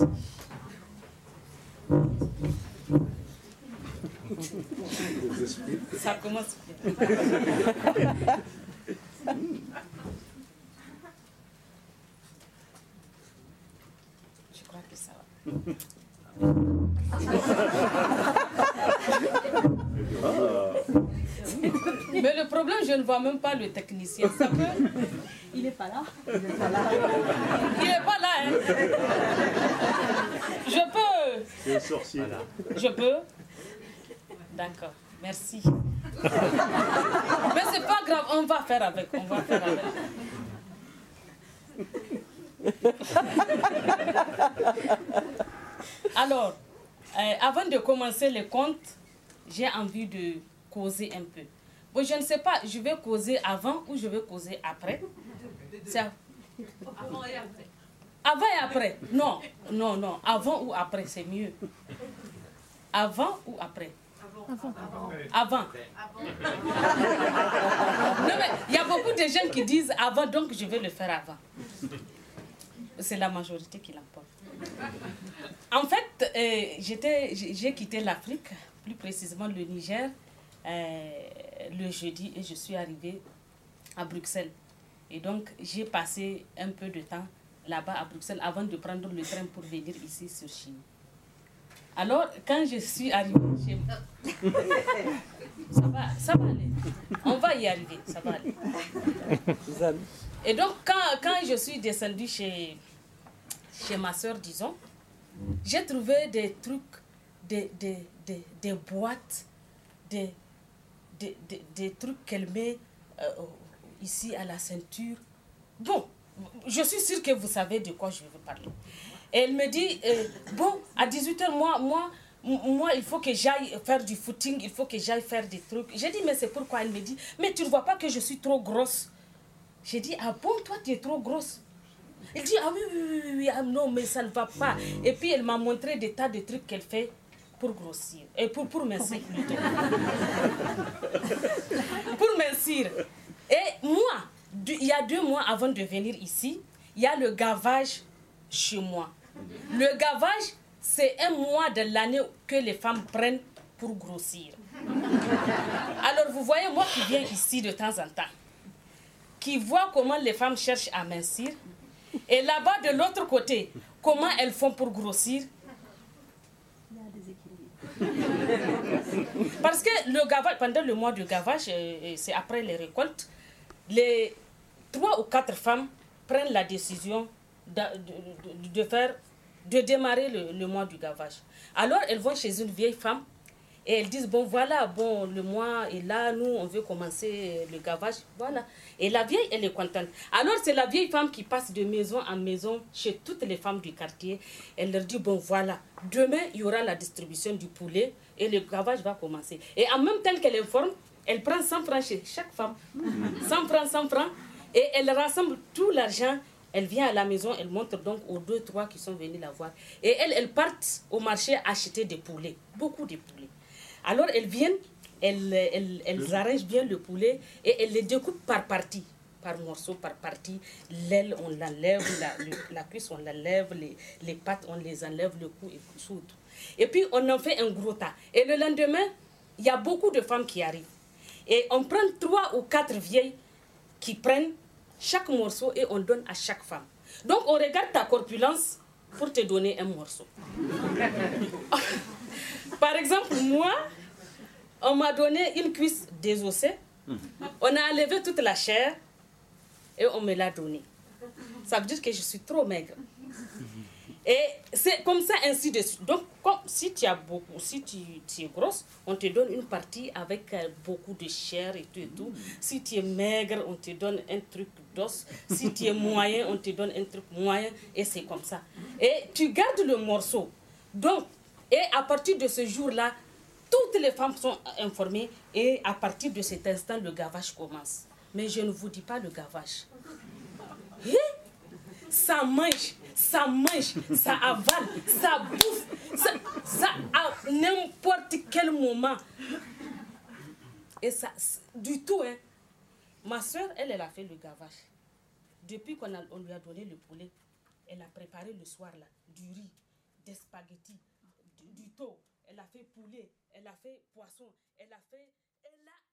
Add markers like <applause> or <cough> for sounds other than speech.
commence. Ça commence Je crois que ça va. Mais le problème, je ne vois même pas le technicien. Ça peut Il n'est pas là. Il n'est pas là, hein. Je peux. C'est un sorcier. Je peux D'accord, merci. Mais c'est pas grave, on va faire avec. On va faire avec. Alors, euh, avant de commencer les comptes, j'ai envie de causer un peu. Bon, je ne sais pas, je vais causer avant ou je vais causer après. Avant et après. avant et après Non, non, non. Avant ou après, c'est mieux. Avant ou après? Avant. Non, mais il y a beaucoup de gens qui disent avant, donc je vais le faire avant. C'est la majorité qui l'emporte. En fait, euh, j'ai quitté l'Afrique, plus précisément le Niger, euh, le jeudi et je suis arrivée à Bruxelles. Et donc, j'ai passé un peu de temps là-bas à Bruxelles avant de prendre le train pour venir ici sur Chine. Alors, quand je suis arrivée chez <laughs> ça va, ça va aller. On va y arriver, ça va aller. Et donc, quand, quand je suis descendue chez, chez ma soeur, disons, j'ai trouvé des trucs, des, des, des, des boîtes, des, des, des, trucs qu'elle met euh, ici à la ceinture. Bon, je suis sûre que vous savez de quoi je veux parler. Elle me dit, euh, bon, à 18h, moi, moi, moi, il faut que j'aille faire du footing, il faut que j'aille faire des trucs. J'ai dit, mais c'est pourquoi Elle me dit, mais tu ne vois pas que je suis trop grosse. J'ai dit, ah bon, toi, tu es trop grosse. Elle dit, ah oui, oui, oui, oui, ah non, mais ça ne va pas. Et puis, elle m'a montré des tas de trucs qu'elle fait pour grossir. Et pour, pour mincir plutôt. <laughs> pour mincir. Et moi, il y a deux mois avant de venir ici, il y a le gavage chez moi. Le gavage, c'est un mois de l'année que les femmes prennent pour grossir. Alors, vous voyez, moi qui viens ici de temps en temps, qui vois comment les femmes cherchent à mincir, et là-bas, de l'autre côté, comment elles font pour grossir. <laughs> Parce que le gavage, pendant le mois de gavage, euh, euh, c'est après les récoltes, les trois ou quatre femmes prennent la décision de faire, de démarrer le, le mois du gavage. Alors elles vont chez une vieille femme et elles disent bon voilà bon le mois est là nous on veut commencer le gavage voilà. Et la vieille elle est contente. Alors c'est la vieille femme qui passe de maison en maison chez toutes les femmes du quartier. Elle leur dit bon voilà demain il y aura la distribution du poulet et le gavage va commencer. Et en même temps qu'elle informe elle prend 100 francs chez chaque femme. 100 francs 100 francs. Et elle rassemble tout l'argent. Elle vient à la maison, elle montre donc aux deux, trois qui sont venus la voir. Et elles, elles partent au marché acheter des poulets, beaucoup de poulets. Alors elles viennent, elles, elles, elles arrangent bien le poulet et elles les découpent par partie, par morceaux, par partie. L'aile, on l'enlève, la, le- la cuisse, on l'enlève, les, les pattes, on les enlève, le cou et tout. Et puis on en fait un gros tas. Et le lendemain, il y a beaucoup de femmes qui arrivent. Et on prend trois ou quatre vieilles qui prennent chaque morceau et on donne à chaque femme. Donc on regarde ta corpulence pour te donner un morceau. <laughs> Exemple, moi, on m'a donné une cuisse désossée, on a enlevé toute la chair et on me l'a donnée. Ça veut dire que je suis trop maigre. Et c'est comme ça, ainsi de suite. Donc, comme, si tu as beaucoup, si tu, tu es grosse, on te donne une partie avec euh, beaucoup de chair et tout et tout. Si tu es maigre, on te donne un truc d'os. Si tu es moyen, on te donne un truc moyen. Et c'est comme ça. Et tu gardes le morceau. Donc, et à partir de ce jour-là, toutes les femmes sont informées. Et à partir de cet instant, le gavage commence. Mais je ne vous dis pas le gavage. Hein? ça mange, ça mange, ça avale, ça bouffe, ça, ça à n'importe quel moment. Et ça, du tout, hein. Ma soeur, elle, elle a fait le gavage. Depuis qu'on on lui a donné le poulet, elle a préparé le soir là, du riz. des spaghettis, du, thon, elle a fait poulet, elle a fait poisson, elle a fait... Elle a